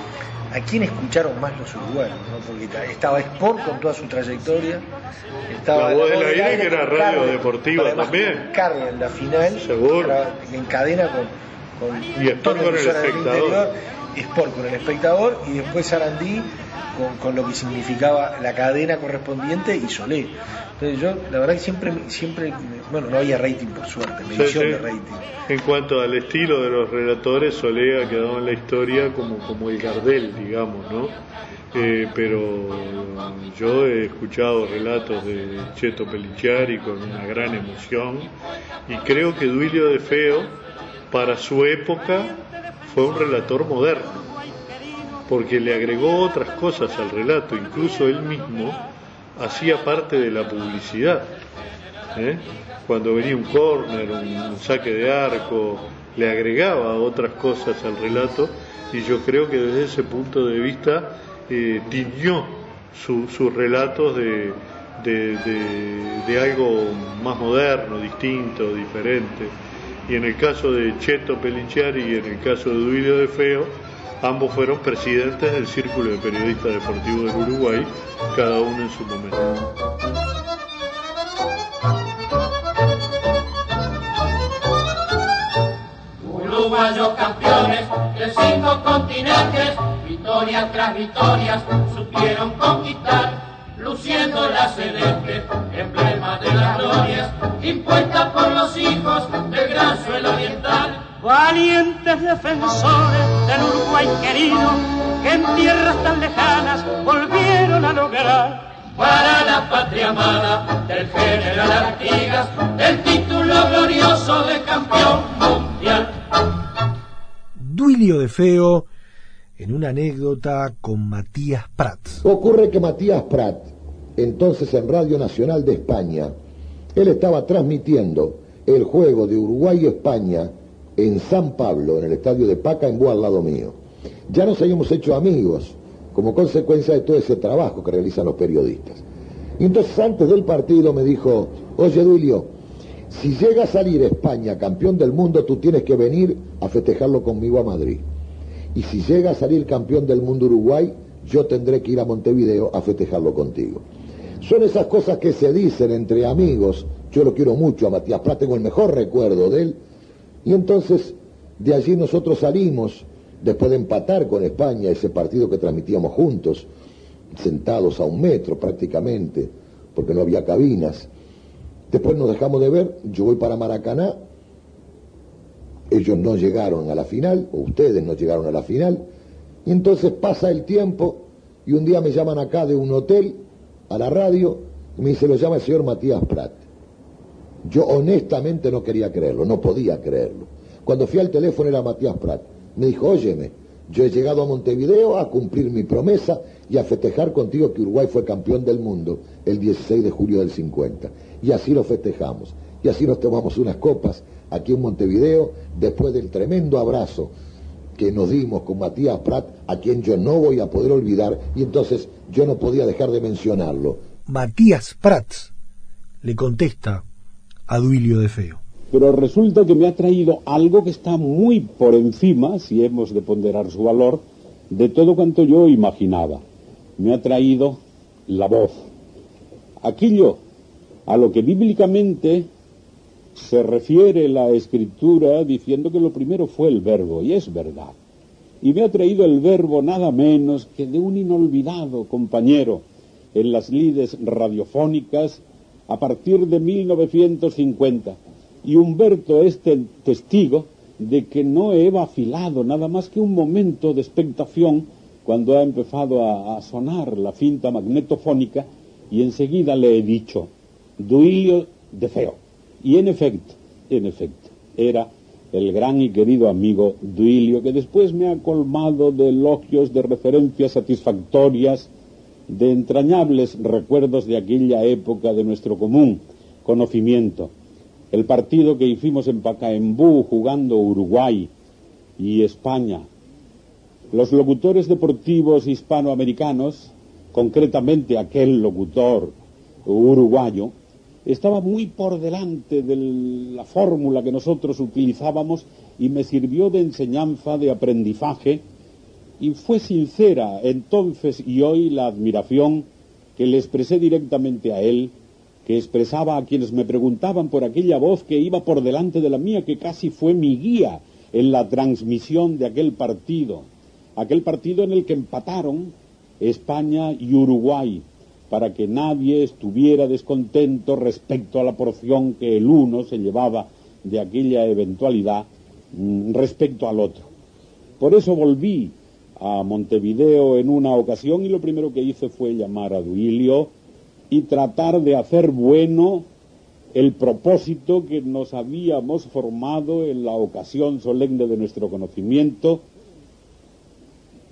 Speaker 18: ¿A quién escucharon más los uruguayos? no? Porque ta- estaba Sport con toda su trayectoria, estaba
Speaker 16: La Voz del
Speaker 18: Voz
Speaker 16: Aire, que era radio
Speaker 18: Carmen,
Speaker 16: deportiva también.
Speaker 18: Carmen en la final,
Speaker 16: Seguro.
Speaker 18: en cadena con, con
Speaker 16: Y Sport con el espectador.
Speaker 18: interior, Sport con el espectador y después Sarandí con, con lo que significaba la cadena correspondiente y Solé. Entonces yo, la verdad que siempre, siempre, bueno, no había rating por suerte,
Speaker 16: Sí,
Speaker 18: medición
Speaker 16: sí.
Speaker 18: de rating.
Speaker 16: En cuanto al estilo de los relatores, Solé ha quedado en la historia como, como el Gardel, digamos, ¿no? Eh, pero yo he escuchado relatos de Cheto Pelichari con una gran emoción y creo que Duilio de Feo, para su época, fue un relator moderno, porque le agregó otras cosas al relato, incluso él mismo hacía parte de la publicidad. ¿eh? Cuando venía un córner, un, saque de arco, le agregaba otras cosas al relato y yo creo que desde ese punto de vista eh, sus relatos de algo más moderno, distinto, diferente. Y en el caso de Cheto Pelinciari y en el caso de Duilio de Feo, ambos fueron presidentes del Círculo de Periodistas Deportivos del Uruguay, cada uno en su momento.
Speaker 25: Uruguayos campeones de cinco continentes, victoria tras victorias, supieron conquistar, luciendo la celeste, emblema de las glorias, impuesta por los hijos del gran suelo oriental.
Speaker 14: Valientes defensores del Uruguay querido, que en tierras tan lejanas volvieron a lograr.
Speaker 25: Para la patria amada del general Artigas, el título glorioso de campeón mundial.
Speaker 23: Duilio de Feo en una anécdota con Matías Prats.
Speaker 26: Ocurre que Matías Prat, entonces en Radio Nacional de España, él estaba transmitiendo el juego de Uruguay y España en San Pablo, en el estadio de Pacaembu al lado mío. Ya nos habíamos hecho amigos como consecuencia de todo ese trabajo que realizan los periodistas. Y entonces antes del partido me dijo, oye Duilio, si llega a salir España campeón del mundo, tú tienes que venir a festejarlo conmigo a Madrid. Y si llega a salir campeón del mundo Uruguay, yo tendré que ir a Montevideo a festejarlo contigo. Son esas cosas que se dicen entre amigos. Yo lo quiero mucho a Matías Prat, tengo el mejor recuerdo de él. Y entonces de allí nosotros salimos, después de empatar con España ese partido que transmitíamos juntos, sentados a un metro prácticamente, porque no había cabinas. Después nos dejamos de ver, yo voy para Maracaná, ellos no llegaron a la final, o ustedes no llegaron a la final, y entonces pasa el tiempo y un día me llaman acá de un hotel a la radio me dice, lo llama el señor Matías Prat. Yo honestamente no quería creerlo, no podía creerlo. Cuando fui al teléfono era Matías Prat. Me dijo, óyeme, yo he llegado a Montevideo a cumplir mi promesa y a festejar contigo que Uruguay fue campeón del mundo el 16 de julio del 50. Y así lo festejamos. Y así nos tomamos unas copas aquí en Montevideo después del tremendo abrazo que nos dimos con Matías Prat, a quien yo no voy a poder olvidar, y entonces yo no podía dejar de mencionarlo.
Speaker 23: Matías Prats le contesta a Duilio de Feo.
Speaker 27: Pero resulta que me ha traído algo que está muy por encima, si hemos de ponderar su valor, de todo cuanto yo imaginaba. Me ha traído la voz. Aquello a lo que bíblicamente se refiere la escritura diciendo que lo primero fue el verbo, y es verdad. Y me ha traído el verbo nada menos que de un inolvidado compañero en las lides radiofónicas a partir de 1950. Y Humberto es testigo de que no he vacilado nada más que un momento de expectación cuando ha empezado a, sonar la cinta magnetofónica y enseguida le he dicho, Duilio de Feo. Y en efecto, en efecto, era el gran y querido amigo Duilio, que después me ha colmado de elogios, de referencias satisfactorias, de entrañables recuerdos de aquella época de nuestro común conocimiento. El partido que hicimos en Pacaembú jugando Uruguay y España. Los locutores deportivos hispanoamericanos, concretamente aquel locutor uruguayo, estaba muy por delante de la fórmula que nosotros utilizábamos y me sirvió de enseñanza, de aprendizaje, y fue sincera entonces y hoy la admiración que le expresé directamente a él, que expresaba a quienes me preguntaban por aquella voz que iba por delante de la mía, que casi fue mi guía en la transmisión de aquel partido, aquel partido en el que empataron España y Uruguay, para que nadie estuviera descontento respecto a la porción que el uno se llevaba de aquella eventualidad mm, respecto al otro. Por eso volví a Montevideo en una ocasión y lo primero que hice fue llamar a Duilio y tratar de hacer bueno el propósito que nos habíamos formado en la ocasión solemne de nuestro conocimiento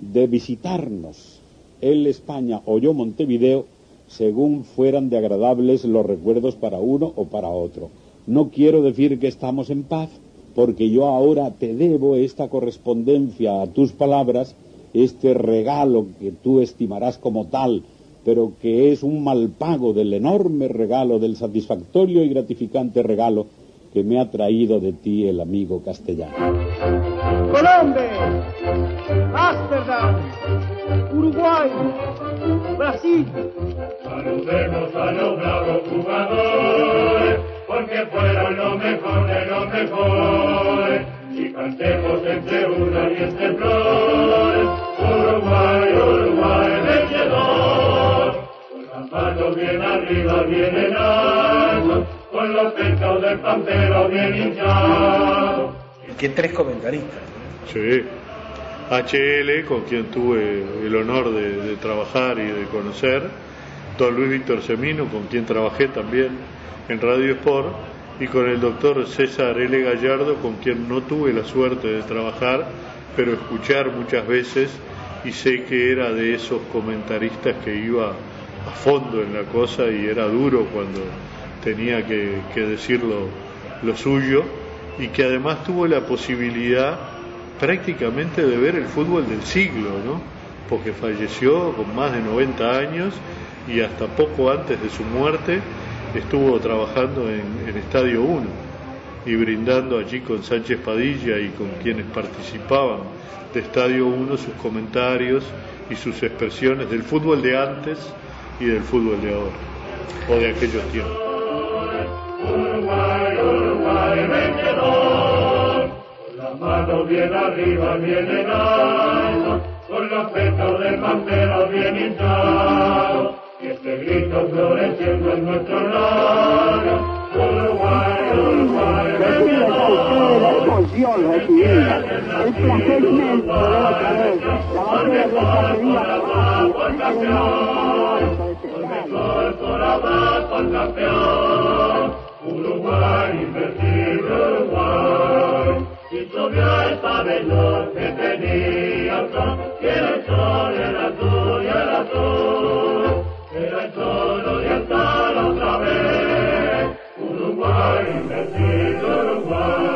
Speaker 27: de visitarnos él España o yo Montevideo según fueran de agradables los recuerdos para uno o para otro. No quiero decir que estamos en paz, porque yo ahora te debo esta correspondencia a tus palabras, este regalo que tú estimarás como tal, pero que es un mal pago del enorme regalo, del satisfactorio y gratificante regalo que me ha traído de ti el amigo castellano.
Speaker 11: Colombia, Ámsterdam, Uruguay, Brasil.
Speaker 25: Saludemos a los bravos jugadores, porque fueron lo mejor de lo mejor. Y cantemos entre una y entre flores, Uruguay, Uruguay, vencedor. Con las manos bien arriba, bien en alto, con los pechos del pampero bien hinchados.
Speaker 18: Que tres comentaristas.
Speaker 16: Sí. HL, con quien tuve el honor de, de, trabajar y de conocer, don Luis Víctor Semino, con quien trabajé también en Radio Sport, y con el doctor César L. Gallardo, con quien no tuve la suerte de trabajar, pero escuchar muchas veces, y sé que era de esos comentaristas que iba a fondo en la cosa y era duro cuando tenía que, que decir lo, lo suyo, y que además tuvo la posibilidad prácticamente de ver el fútbol del siglo, ¿no? Porque falleció con más de 90 años y hasta poco antes de su muerte estuvo trabajando en, en Estadio 1 y brindando allí con Sánchez Padilla y con quienes participaban de Estadio 1 sus comentarios y sus expresiones del fútbol de antes y del fútbol de ahora, o de aquellos tiempos.
Speaker 25: Uruguay, Uruguay, manos bien arriba, bien en alto, con los pechos de pantera bien hinchados, y este grito floreciendo en nuestro lado. Uruguay, Uruguay,
Speaker 11: recibida, el placer inmenso de ver otra vez la bandera de
Speaker 25: Uruguay, invencible Uruguay. Y sobre el pabellón que tenía el sol, y era el sol, el azul y el azul. Era el solo de estar otra vez, Uruguay, invencible Uruguay.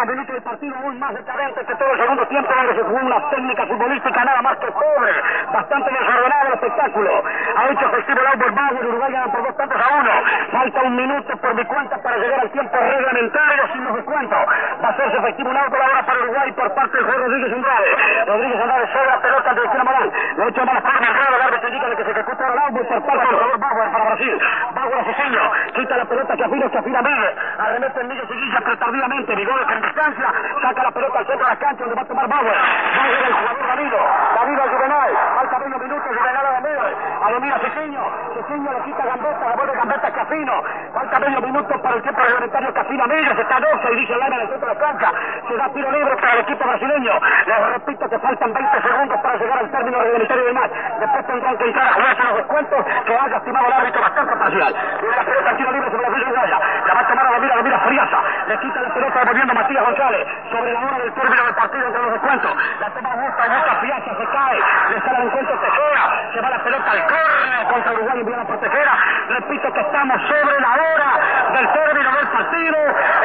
Speaker 8: Últimos minutos del partido aún más decadentes que todo el segundo tiempo donde se jugó una técnica futbolística nada más que pobre, bastante desordenado el espectáculo. Ha hecho festivo el Albert Bayern, Uruguay gana por dos tantos a uno. Falta un minuto por mi cuenta para llegar al tiempo reglamentario sin los descuentos. Va a hacerse efectivo un auto ahora para Uruguay por parte del juez Rodríguez Andrade. Rodríguez Andrade sobre la pelota de Cristina Morán. Lo ha hecho malas para Andrade, el árbitro indica de que se ejecuta el Albert por parte del jugador Bauer para Brasil. Bauer a Ceseño, quita la pelota que afina, que afina Miguel. Arremete en Miguel Seguilla, pero tardíamente. En distancia, saca la pelota al centro de la cancha donde va a tomar Bauer. Bauer el jugador Davido al Juvenal. Falta 20 minutos, Juvenal a Domínguez. A a Ceseño, Ceseño le quita Gambetta, la vuelve Gambetta a Cafino. Falta medio minuto para el tiempo reglamentario Cafino Miguel, está 12 y dice el en el centro de la cancha. Se da tiro libre para el equipo brasileño. Les repito que faltan 20 segundos para llegar al término reglamentario del match. Después tendrán que entrar a jugarse los descuentos que haya estimado el árbitro bastante parcial. Y la pelota tiro libre sobre la Villa Uruguaya. La va a tomar a la mira, la mira Friaza. Le quita la pelota devolviendo a Matías González. Sobre la hora del término del partido entre los descuentos. La toma Augusta, Augusta Friaza se cae. Le sale al encuentro Tejera. Se va la pelota al córner contra Uruguay enviada por Tejera. Repito que estamos sobre la hora del término del partido.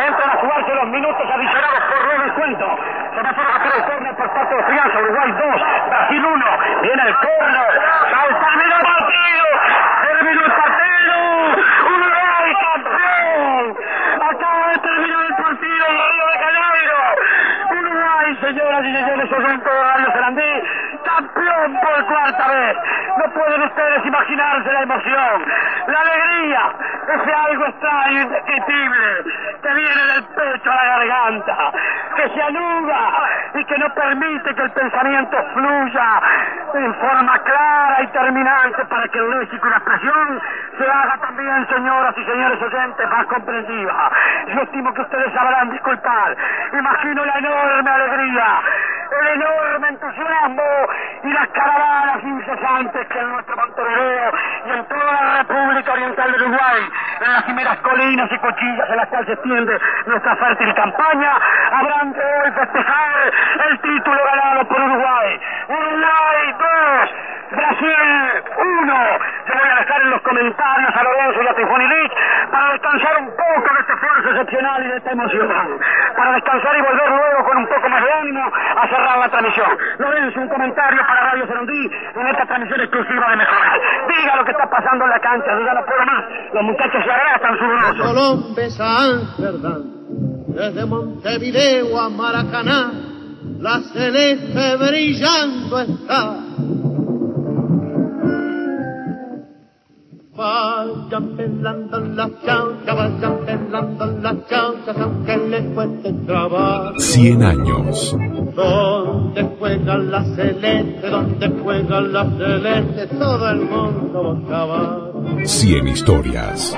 Speaker 8: Entran a jugarse los minutos adicionados por los descuentos. Se va a hacer el córner por parte de Friaza. Uruguay 2, Brasil 1. Viene el córner. Terminó el partido. Terminó el partido. Uruguay campeón. Acaba de terminar el partido en Río de Janeiro. Uruguay, señoras y señores, oyentes de Radio Sarandí, campeón por cuarta No pueden ustedes imaginarse la emoción, la alegría, ese algo extraño, indescriptible, que viene del pecho a la garganta, que se anuda y que no permite que el pensamiento fluya en forma clara y terminante para que el léxico y la expresión se haga también, señoras y señores oyentes, más comprensiva. Yo estimo que ustedes sabrán disculpar. Imagino la enorme alegría, el enorme entusiasmo y las caravanas incesantes que en nuestro Montevideo y en toda la República Oriental del Uruguay, en las primeras colinas y cuchillas en las cuales se extiende nuestra fértil campaña, habrán de hoy festejar el título ganado por Uruguay. Uruguay 2, Brasil 1. Yo voy a dejar en los comentarios a Lorenzo y a Tifoni Lich para descansar un poco de este esfuerzo excepcional y de esta emoción. Para descansar y volver luego con un poco más de ánimo a cerrar la transmisión. Lorenzo, un comentario para Radio Serondí en esta transmisión exclusiva de Mejorar. Diga lo que está pasando en la cancha, yo ya no puedo más. Los muchachos se arrastran sudorosos.
Speaker 28: Colombia a Amsterdam, desde Montevideo a Maracaná, la celeste brillando está. Vayan pelando las chauchas, vayan pelando las chauchas, aunque les cueste trabajo.
Speaker 6: 100 años.
Speaker 28: Donde juega la celeste, donde juega la celeste, todo el mundo va a acabar.
Speaker 6: 100 historias.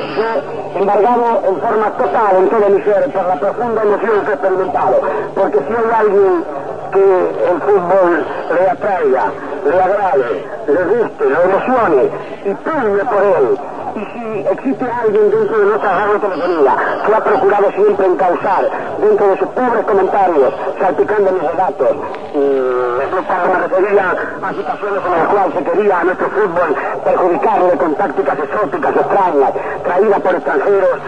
Speaker 8: embargado en forma total en todo mi ser por la profunda emoción que he experimentado. Porque si hay alguien que el fútbol le atraiga, le agrade, le guste, lo emocione y pugne por él. Y si existe alguien dentro de nuestra radio telefonía que ha procurado siempre encauzar dentro de sus pobres comentarios, salpicando mis relatos, cuando me refería a situaciones en las cuales se quería a nuestro fútbol perjudicarle con tácticas exóticas, extrañas, traídas por extranjeros,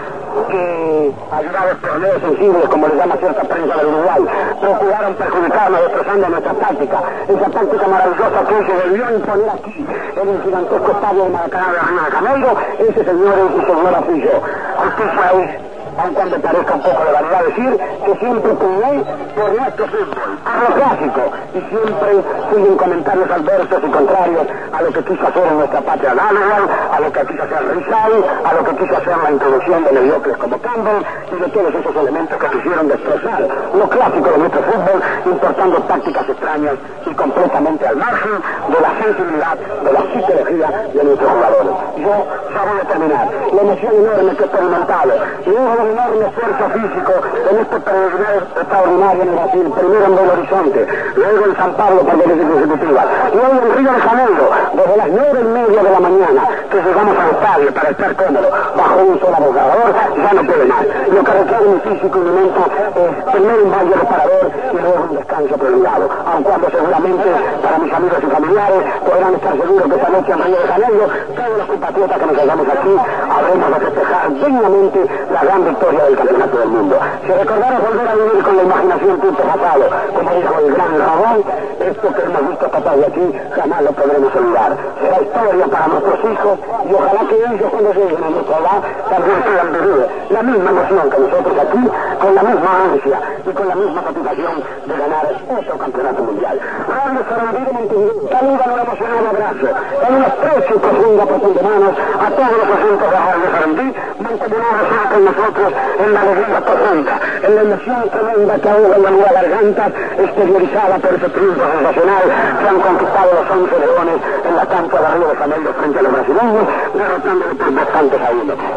Speaker 29: que, ayudados por sensibles, como le llama cierta prensa del Uruguay, procuraron perjudicarnos destrozando nuestra táctica. Esa táctica maravillosa que se volvió a imponer aquí, en el gigantesco estadio de Maracaná de Janeiro, ese señor y señora fui yo. Es aun cuando parezca un poco de vanidad decir, que siempre peleé por nuestro fútbol, a lo clásico, y siempre fui en comentarios adversos y contrarios a lo que quiso hacer en nuestra patria Donegal, a lo que quiso hacer Rizal, a lo que quiso hacer la introducción de mediocres como Campbell, y de todos esos elementos que quisieron destrozar lo clásico de nuestro fútbol, importando tácticas extrañas y completamente al margen de la sensibilidad, de la psicología de nuestros jugadores. Yo ya voy a terminar. La emoción enorme que he experimentado, luego un enorme esfuerzo físico en este peregrinaje extraordinario en Brasil, primero en Belo Horizonte, luego en San Pablo por veces consecutivas, y hoy en Río de Janeiro, desde las nueve y media de la mañana, que llegamos al estadio para estar cómodos, bajo un solo abogador, ya no puede más. Lo que requiere mi físico mente es primero un baño reparador y luego un descanso prolongado, aun cuando seguramente para mis amigos y familiares podrán estar seguros que esta noche en Río de Janeiro, todos los compatriotas que nos hallamos aquí, habremos de festejar dignamente la gran victoria del campeonato del mundo. Si recordaros volver a vivir con la imaginación tiempo pasado, como dijo el gran Ramón, esto que hemos visto pasar de aquí jamás lo podremos olvidar. Será historia para nuestros hijos y ojalá que ellos cuando lleguen a nuestra edad también puedan vivir la misma emoción que nosotros aquí, con la misma ansia y con la misma satisfacción de ganar otro campeonato mundial. Radio de Montevideo, saludan un emocionado abrazo, en un y profundo apretón de manos a todos los agentes de Radio Sarandí, Montevideo está con nosotros en la alegría profunda, en la emoción tremenda que ahoga en la nueva garganta, exteriorizada por ese triunfo sensacional que han conquistado los 11 leones en la cancha de Río de Janeiro frente a los brasileños, derrotándole por bastantes a.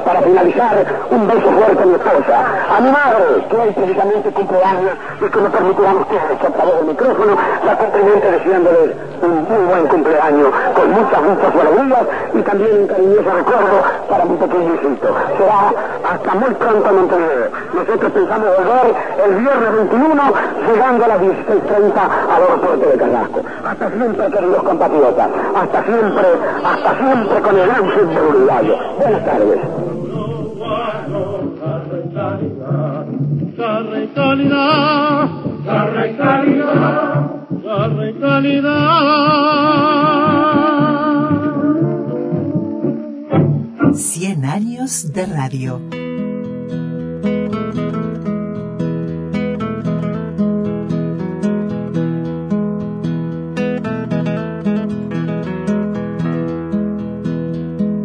Speaker 29: Para finalizar, un beso fuerte a mi esposa, a mi madre, que hoy precisamente cumple años y que me permitirán ustedes que a través del micrófono la cumplimente deseándoles un muy buen cumpleaños, con muchas, muchas alegrías y también un cariñoso recuerdo para mi pequeño hijito. Será hasta muy pronto a Montevideo. Nosotros pensamos volver el viernes 21, llegando a las 16.30 al aeropuerto de Carrasco. Hasta siempre, queridos compatriotas. Hasta siempre, hasta siempre con el gran fútbol uruguayo. Buenas tardes.
Speaker 7: 100 años de radio.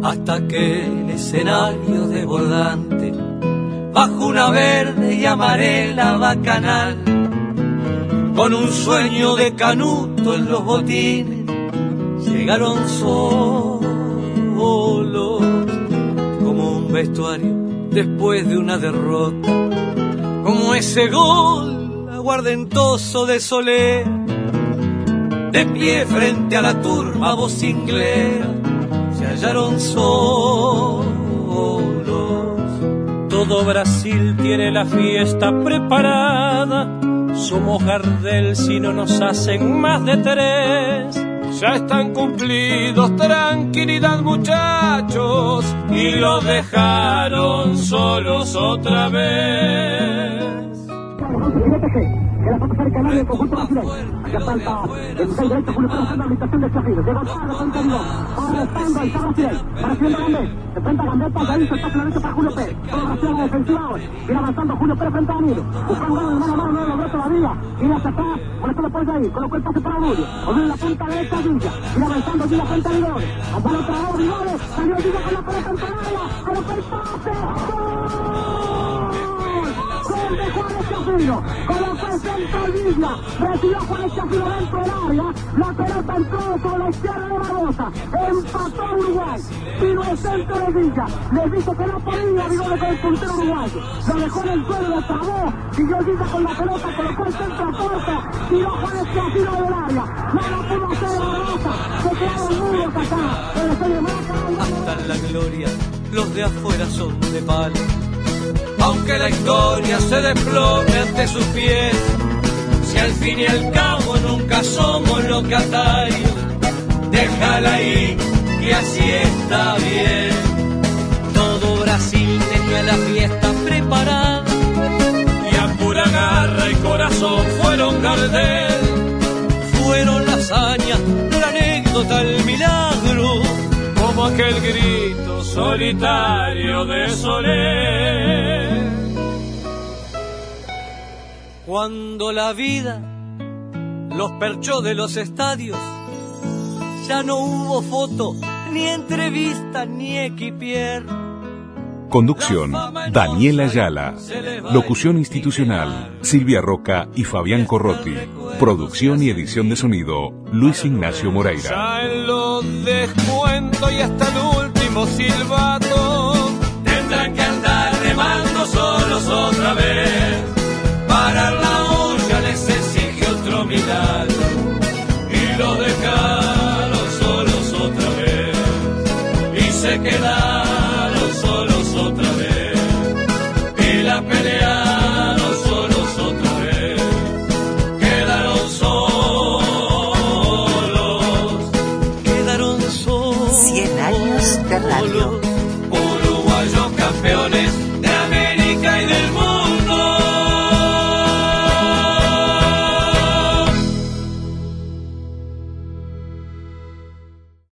Speaker 30: Hasta que el escenario desbordante, bajo una verde y amarela bacanal, con un sueño de canuto en los botines, llegaron solos como un vestuario después de una derrota, como ese gol aguardentoso de Soler, de pie frente a la turba vocinglera se hallaron solos. Todo Brasil tiene la fiesta preparada. Somos Gardel si no nos hacen más de tres. Ya están cumplidos, tranquilidad muchachos, y los dejaron solos otra vez.
Speaker 11: Que la foto cerca del conjunto brasileño. Acá falta el seis derecho, Julio Pérez haciendo habilitación de Chafino. De Gonzalo con Caridón. Arrestando ahí está Brasil. Para haciendo Gambet. Se enfrenta a Gambet, pasa ahí, se está claramente para Julio Pérez. Todo Brasil a la defensiva ahora. Viene avanzando Julio Pérez frente a Danilo. Buscando un mano a mano, no lo logró todavía. Viene hacia atrás, molestando por ahí. Colocó el pase para. Obulio en la punta derecha, Villa. Viene avanzando Villa frente a Vigores. Ambal otra vez, Vigores. Salió Villa con la pelota en área. Colocó el pase. ¡Gol! de Juárez Chafino, colocó el centro Villa, recibió Juárez Chafino dentro del área, la pelota entró por la izquierda de Barbosa, empató Uruguay, vino el centro de Villa, les dijo que no podía Vigore con el puntero uruguayo, lo dejó en el suelo, lo trabó, siguió Villa con la pelota, colocó el centro a puerta, tiró Juárez Chafino del área, no lo pudo hacer Barbosa, se quedaron mudos acá, en el estadio Maracaná.
Speaker 30: Hasta la gloria, los de afuera son de palo. Aunque la historia se desplome ante sus pies, si al fin y al cabo nunca somos locatarios, déjala ahí, que así está bien. Todo Brasil tenía la fiesta preparada. Y a pura garra y corazón fueron Gardel. Fueron las hazañas, la anécdota, el milagro. Como aquel grito solitario de Soler. Cuando la vida los perchó de los estadios, ya no hubo foto, ni entrevista, ni equipier.
Speaker 6: Conducción, Daniela Ayala. Locución institucional, Silvia Roca y Fabián Corrotti. Producción y edición de sonido, Luis Ignacio Moreira.
Speaker 30: Ya los descuentos y hasta el último silbato, tendrán que andar remando solos otra vez.